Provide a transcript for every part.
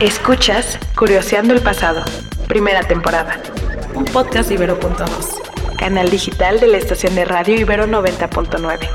Escuchas Curioseando el Pasado, primera temporada. Un podcast Ibero.2. Canal digital de la estación de radio Ibero 90.9.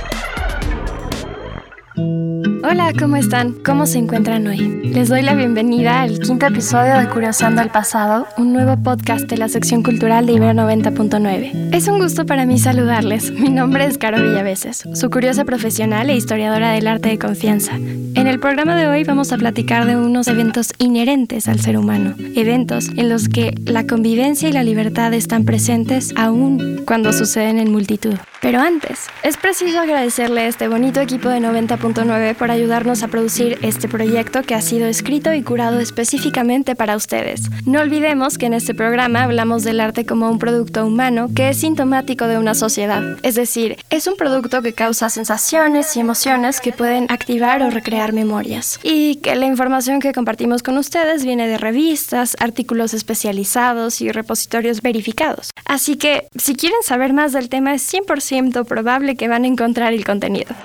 Hola, ¿cómo están? ¿Cómo se encuentran hoy? Les doy la bienvenida al quinto episodio de Curiosando el Pasado, un nuevo podcast de la sección cultural de Ibero 90.9. Es un gusto para mí saludarles. Mi nombre es Caro Villaveses, su curiosa profesional e historiadora del arte de confianza. En el programa de hoy vamos a platicar de unos eventos inherentes al ser humano, eventos en los que la convivencia y la libertad están presentes aún cuando suceden en multitud. Pero antes, es preciso agradecerle a este bonito equipo de 90.9 por ayudarnos a producir este proyecto que ha sido escrito y curado específicamente para ustedes. No olvidemos que en este programa hablamos del arte como un producto humano que es sintomático de una sociedad, es decir, es un producto que causa sensaciones y emociones que pueden activar o recrear memorias. Y que la información que compartimos con ustedes viene de revistas, artículos especializados y repositorios verificados. Así que, si quieren saber más del tema, es 100% probable que van a encontrar el contenido.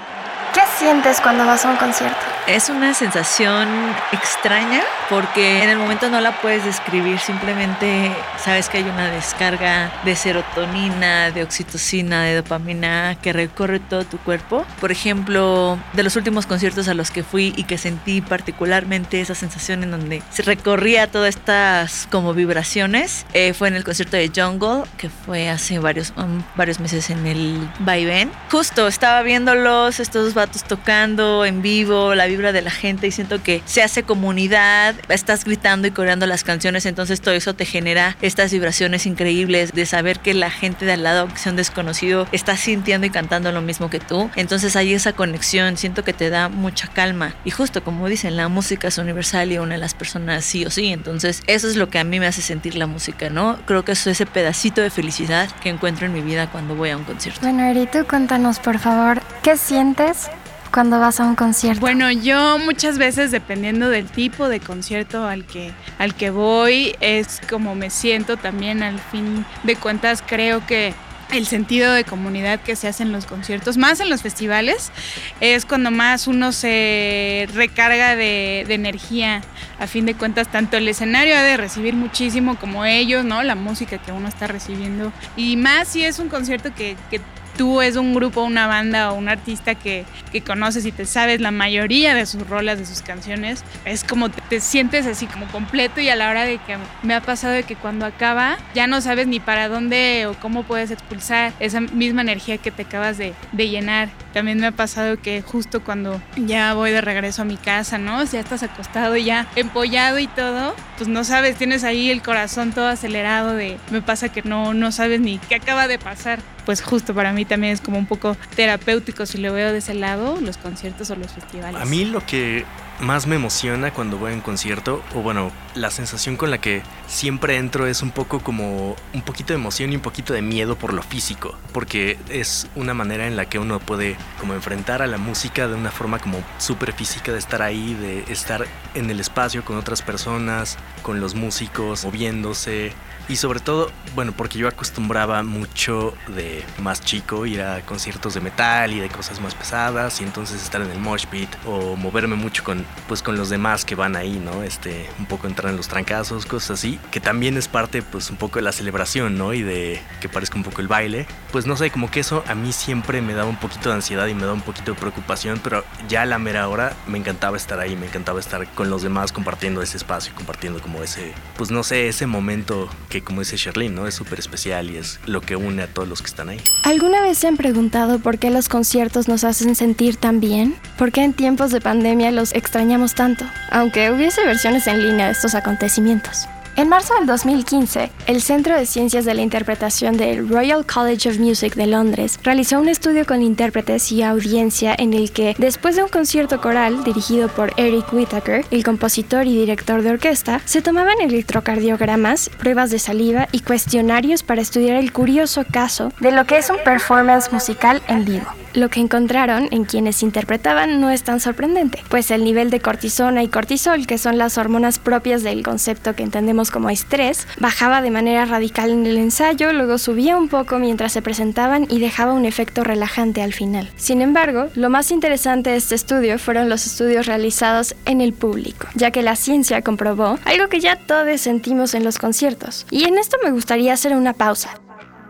¿Qué sientes cuando vas a un concierto? Es una sensación extraña porque en el momento no la puedes describir, simplemente sabes que hay una descarga de serotonina, de oxitocina, de dopamina que recorre todo tu cuerpo. Por ejemplo, de los últimos conciertos a los que fui y que sentí particularmente esa sensación en donde se recorría todas estas como vibraciones, eh, fue en el concierto de Jungle, que fue hace varios, um, varios meses en el Vaivén. Justo estaba viéndolos, estos vatos tocando en vivo, la vibra de la gente y siento que se hace comunidad, estás gritando y coreando las canciones, entonces todo eso te genera estas vibraciones increíbles de saber que la gente de al lado, que sea un desconocido, está sintiendo y cantando lo mismo que tú. Entonces hay esa conexión, siento que te da mucha calma. Y justo como dicen, la música es universal y une a las personas sí o sí. Entonces eso es lo que a mí me hace sentir la música, ¿no? Creo que eso es ese pedacito de felicidad que encuentro en mi vida cuando voy a un concierto. Bueno, Eri, tú cuéntanos por favor, ¿qué sientes cuando vas a un concierto? Bueno, yo muchas veces dependiendo del tipo de concierto al que al que voy es como me siento también al fin de cuentas creo que el sentido de comunidad que se hace en los conciertos, más en los festivales, es cuando más uno se recarga de, de, energía. A fin de cuentas, tanto el escenario ha de recibir muchísimo como ellos, ¿no? La música que uno está recibiendo. Y más si es un concierto que, que tú es un grupo, una banda o un artista que, que, conoces y te sabes la mayoría de sus rolas, de sus canciones, es como te, te, sientes así como completo y a la hora de que me ha pasado de que cuando acaba ya no sabes ni para dónde o cómo puedes expulsar esa misma energía que te acabas de, de llenar. También me ha pasado que justo cuando ya voy de regreso a mi casa, ¿no? Ya estás acostado ya empollado y todo, pues no sabes, tienes ahí el corazón todo acelerado de, me pasa que no, no sabes ni qué acaba de pasar pues justo para mí también es como un poco terapéutico si lo veo de ese lado, los conciertos o los festivales. A mí lo que más me emociona cuando voy a un concierto, o bueno, la sensación con la que siempre entro es un poco como un poquito de emoción y un poquito de miedo por lo físico, porque es una manera en la que uno puede como enfrentar a la música de una forma como súper física, de estar ahí, de estar en el espacio con otras personas, con los músicos, moviéndose, y sobre todo, bueno, porque yo acostumbraba mucho de más chico ir a conciertos de metal y de cosas más pesadas y entonces estar en el mosh pit o moverme mucho con pues con los demás que van ahí, ¿no? Este, un poco entrar en los trancazos, cosas así, que también es parte pues un poco de la celebración, ¿no? Y de que parezca un poco el baile. Pues no sé, como que eso a mí siempre me daba un poquito de ansiedad y me daba un poquito de preocupación, pero ya a la mera hora me encantaba estar ahí, me encantaba estar con los demás compartiendo ese espacio, compartiendo como ese, pues no sé, ese momento que como dice Sherlyn, ¿no? Es súper especial y es lo que une a todos los que están ahí. ¿Alguna vez se han preguntado por qué los conciertos nos hacen sentir tan bien? ¿Por qué en tiempos de pandemia los extrañamos tanto? Aunque hubiese versiones en línea de estos acontecimientos. En marzo del 2015, el Centro de Ciencias de la Interpretación del Royal College of Music de Londres realizó un estudio con intérpretes y audiencia en el que, después de un concierto coral dirigido por Eric Whittaker, el compositor y director de orquesta, se tomaban electrocardiogramas, pruebas de saliva y cuestionarios para estudiar el curioso caso de lo que es un performance musical en vivo. Lo que encontraron en quienes interpretaban no es tan sorprendente, pues el nivel de cortisona y cortisol, que son las hormonas propias del concepto que entendemos como estrés, bajaba de manera radical en el ensayo, luego subía un poco mientras se presentaban y dejaba un efecto relajante al final. Sin embargo, lo más interesante de este estudio fueron los estudios realizados en el público, ya que la ciencia comprobó algo que ya todos sentimos en los conciertos. Y en esto me gustaría hacer una pausa.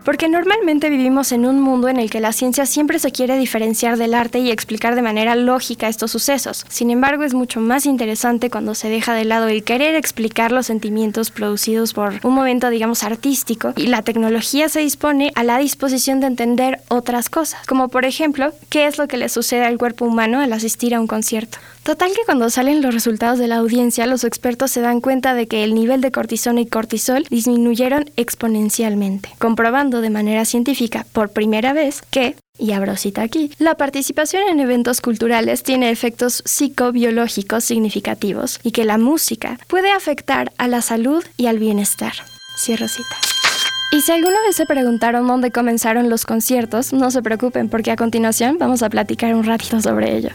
Porque normalmente vivimos en un mundo en el que la ciencia siempre se quiere diferenciar del arte y explicar de manera lógica estos sucesos. Sin embargo, es mucho más interesante cuando se deja de lado el querer explicar los sentimientos producidos por un momento, digamos, artístico y la tecnología se dispone a la disposición de entender otras cosas, como por ejemplo, qué es lo que le sucede al cuerpo humano al asistir a un concierto. Total que cuando salen los resultados de la audiencia, los expertos se dan cuenta de que el nivel de cortisona y cortisol disminuyeron exponencialmente, comprobando de manera científica por primera vez que y abro cita aquí, la participación en eventos culturales tiene efectos psicobiológicos significativos y que la música puede afectar a la salud y al bienestar. Cierro cita. Y si alguna vez se preguntaron dónde comenzaron los conciertos, no se preocupen porque a continuación vamos a platicar un ratito sobre ello.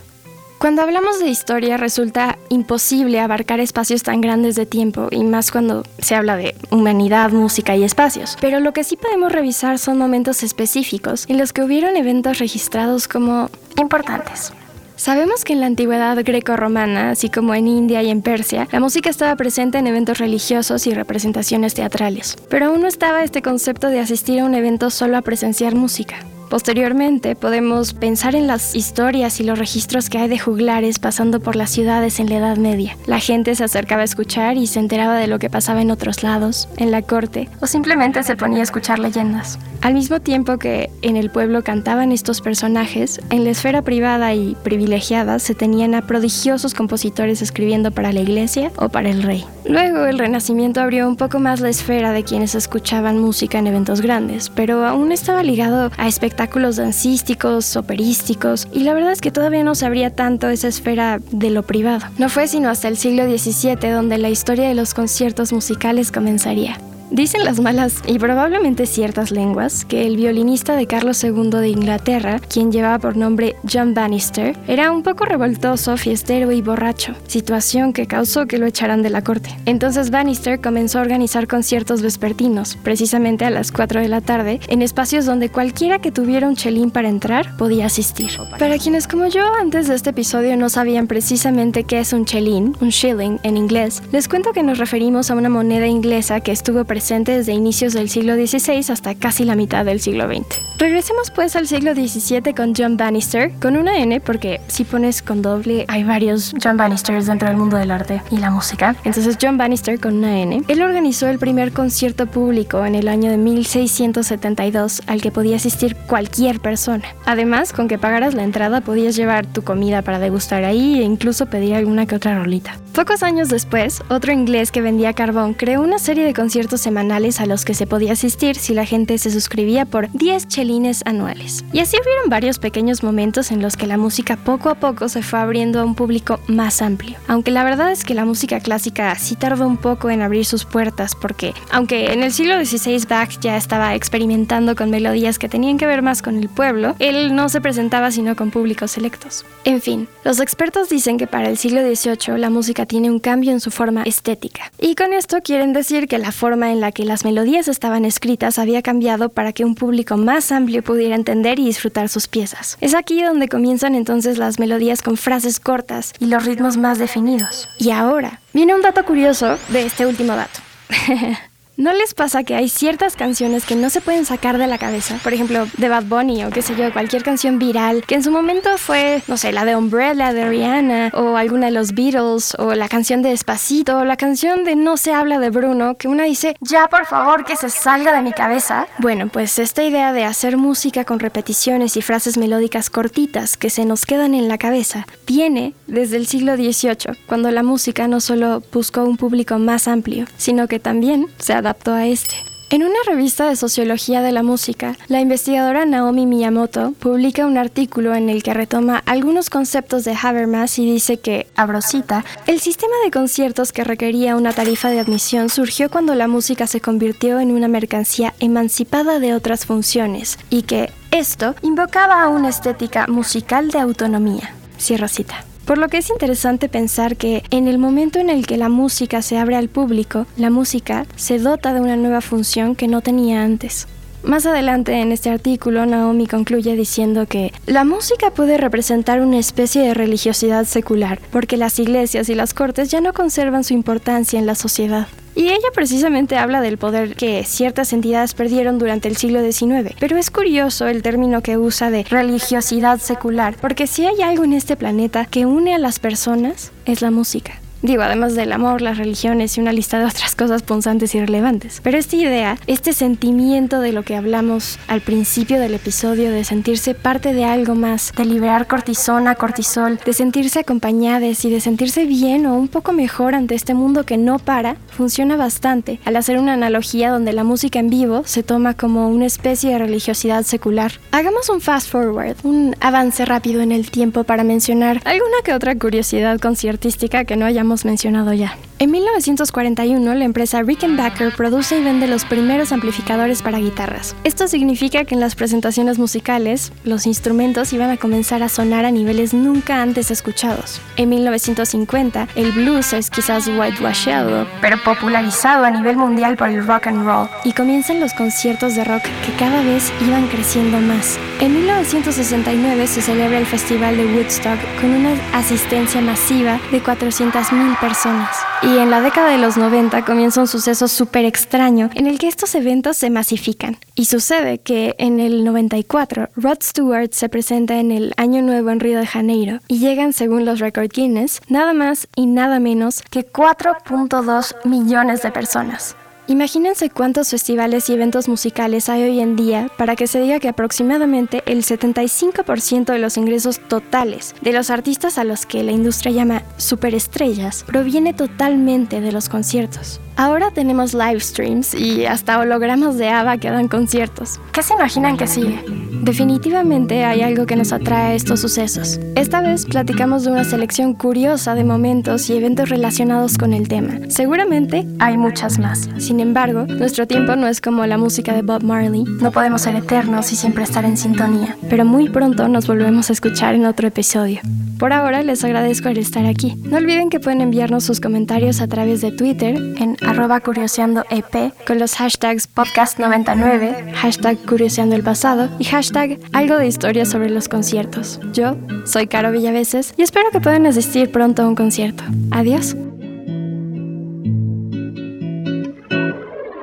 Cuando hablamos de historia resulta imposible abarcar espacios tan grandes de tiempo y más cuando se habla de humanidad, música y espacios. Pero lo que sí podemos revisar son momentos específicos en los que hubieron eventos registrados como importantes. Sabemos que en la antigüedad greco-romana, así como en India y en Persia, la música estaba presente en eventos religiosos y representaciones teatrales, pero aún no estaba este concepto de asistir a un evento solo a presenciar música. Posteriormente podemos pensar en las historias y los registros que hay de juglares pasando por las ciudades en la Edad Media. La gente se acercaba a escuchar y se enteraba de lo que pasaba en otros lados, en la corte, o simplemente se ponía a escuchar leyendas. Al mismo tiempo que en el pueblo cantaban estos personajes, en la esfera privada y privilegiada se tenían a prodigiosos compositores escribiendo para la iglesia o para el rey. Luego el Renacimiento abrió un poco más la esfera de quienes escuchaban música en eventos grandes, pero aún estaba ligado a espectáculos dancísticos, operísticos, y la verdad es que todavía no se abría tanto esa esfera de lo privado. No fue sino hasta el siglo XVII donde la historia de los conciertos musicales comenzaría. Dicen las malas y probablemente ciertas lenguas que el violinista de Carlos II de Inglaterra, quien llevaba por nombre John Bannister, era un poco revoltoso, fiestero y borracho, situación que causó que lo echaran de la corte. Entonces Bannister comenzó a organizar conciertos vespertinos, precisamente a las 4 de la tarde, en espacios donde cualquiera que tuviera un chelín para entrar podía asistir. Para quienes como yo antes de este episodio no sabían precisamente qué es un chelín, un shilling en inglés, les cuento que nos referimos a una moneda inglesa que estuvo presente presente desde inicios del siglo XVI hasta casi la mitad del siglo XX. Regresemos pues al siglo XVII con John Bannister, con una N porque si pones con doble hay varios John Bannisters dentro del mundo del arte y la música. Entonces John Bannister con una N. Él organizó el primer concierto público en el año de 1672 al que podía asistir cualquier persona. Además, con que pagaras la entrada podías llevar tu comida para degustar ahí e incluso pedir alguna que otra rolita. Pocos años después, otro inglés que vendía carbón creó una serie de conciertos semanales a los que se podía asistir si la gente se suscribía por 10 chelines anuales. Y así hubieron varios pequeños momentos en los que la música poco a poco se fue abriendo a un público más amplio. Aunque la verdad es que la música clásica sí tardó un poco en abrir sus puertas porque, aunque en el siglo XVI Bach ya estaba experimentando con melodías que tenían que ver más con el pueblo, él no se presentaba sino con públicos selectos. En fin, los expertos dicen que para el siglo XVIII la música tiene un cambio en su forma estética. Y con esto quieren decir que la forma en la que las melodías estaban escritas había cambiado para que un público más amplio pudiera entender y disfrutar sus piezas. Es aquí donde comienzan entonces las melodías con frases cortas y los ritmos más definidos. Y ahora, viene un dato curioso de este último dato. ¿No les pasa que hay ciertas canciones que no se pueden sacar de la cabeza? Por ejemplo, de Bad Bunny o qué sé yo, cualquier canción viral que en su momento fue, no sé, la de Umbrella de Rihanna o alguna de los Beatles o la canción de Despacito o la canción de No se habla de Bruno que una dice, ya por favor que se salga de mi cabeza. Bueno, pues esta idea de hacer música con repeticiones y frases melódicas cortitas que se nos quedan en la cabeza viene desde el siglo XVIII, cuando la música no solo buscó un público más amplio, sino que también se adaptó a este. En una revista de sociología de la música, la investigadora Naomi Miyamoto publica un artículo en el que retoma algunos conceptos de Habermas y dice que, abro cita, el sistema de conciertos que requería una tarifa de admisión surgió cuando la música se convirtió en una mercancía emancipada de otras funciones y que, Esto invocaba a una estética musical de autonomía. Cierra cita. Por lo que es interesante pensar que en el momento en el que la música se abre al público, la música se dota de una nueva función que no tenía antes. Más adelante en este artículo, Naomi concluye diciendo que la música puede representar una especie de religiosidad secular, porque las iglesias y las cortes ya no conservan su importancia en la sociedad. Y ella precisamente habla del poder que ciertas entidades perdieron durante el siglo XIX. Pero es curioso el término que usa de religiosidad secular, porque si hay algo en este planeta que une a las personas, es la música. Digo, además del amor, las religiones y una lista de otras cosas punzantes y relevantes. Pero esta idea, este sentimiento de lo que hablamos al principio del episodio, de sentirse parte de algo más, de liberar cortisona, cortisol, de sentirse acompañadas y de sentirse bien o un poco mejor ante este mundo que no para, funciona bastante al hacer una analogía donde la música en vivo se toma como una especie de religiosidad secular. Hagamos un fast forward, un avance rápido en el tiempo para mencionar alguna que otra curiosidad conciertística que no hayamos mencionado ya. En 1941, la empresa Rickenbacker produce y vende los primeros amplificadores para guitarras. Esto significa que en las presentaciones musicales, los instrumentos iban a comenzar a sonar a niveles nunca antes escuchados. En 1950, el blues es quizás whitewashado, pero popularizado a nivel mundial por el rock and roll, y comienzan los conciertos de rock que cada vez iban creciendo más. En 1969 se celebra el Festival de Woodstock con una asistencia masiva de 400.000 personas. Y en la década de los 90 comienza un suceso súper extraño en el que estos eventos se masifican. Y sucede que en el 94 Rod Stewart se presenta en el Año Nuevo en Río de Janeiro y llegan, según los Record Guinness, nada más y nada menos que 4.2 millones de personas. Imagínense cuántos festivales y eventos musicales hay hoy en día para que se diga que aproximadamente el 75% de los ingresos totales de los artistas a los que la industria llama superestrellas proviene totalmente de los conciertos. Ahora tenemos live streams y hasta hologramas de ABBA que dan conciertos. ¿Qué se imaginan que sigue? Definitivamente hay algo que nos atrae a estos sucesos. Esta vez platicamos de una selección curiosa de momentos y eventos relacionados con el tema. Seguramente hay muchas más. Sin embargo, nuestro tiempo no es como la música de Bob Marley. No podemos ser eternos y siempre estar en sintonía. Pero muy pronto nos volvemos a escuchar en otro episodio. Por ahora les agradezco el estar aquí. No olviden que pueden enviarnos sus comentarios a través de Twitter en arroba curioseandoep con los hashtags podcast99, hashtag curioseando el pasado y hashtag algo de historia sobre los conciertos. Yo soy Caro Villaveses y espero que puedan asistir pronto a un concierto. Adiós.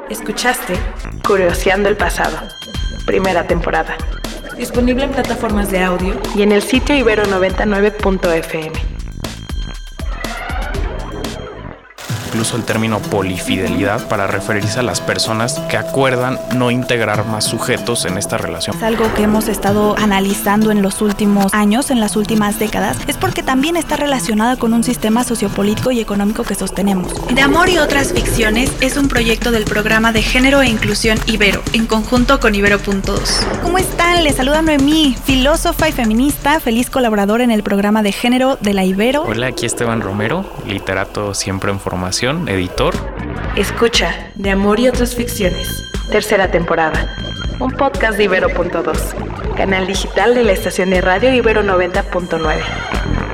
Escuchaste Curioseando el pasado, primera temporada. Disponible en plataformas de audio y en el sitio ibero99.fm. incluso el término polifidelidad para referirse a las personas que acuerdan no integrar más sujetos en esta relación. Es algo que hemos estado analizando en los últimos años, en las últimas décadas, es porque también está relacionada con un sistema sociopolítico y económico que sostenemos. De Amor y otras ficciones es un proyecto del programa de género e inclusión Ibero, en conjunto con Ibero.2. ¿Cómo están? Les saluda Noemí, filósofa y feminista, feliz colaboradora en el programa de género de la Ibero. Hola, aquí Esteban Romero, literato siempre en formación editor. Escucha, de amor y otras ficciones. Tercera temporada. Un podcast de Ibero.2, canal digital de la estación de radio Ibero 90.9.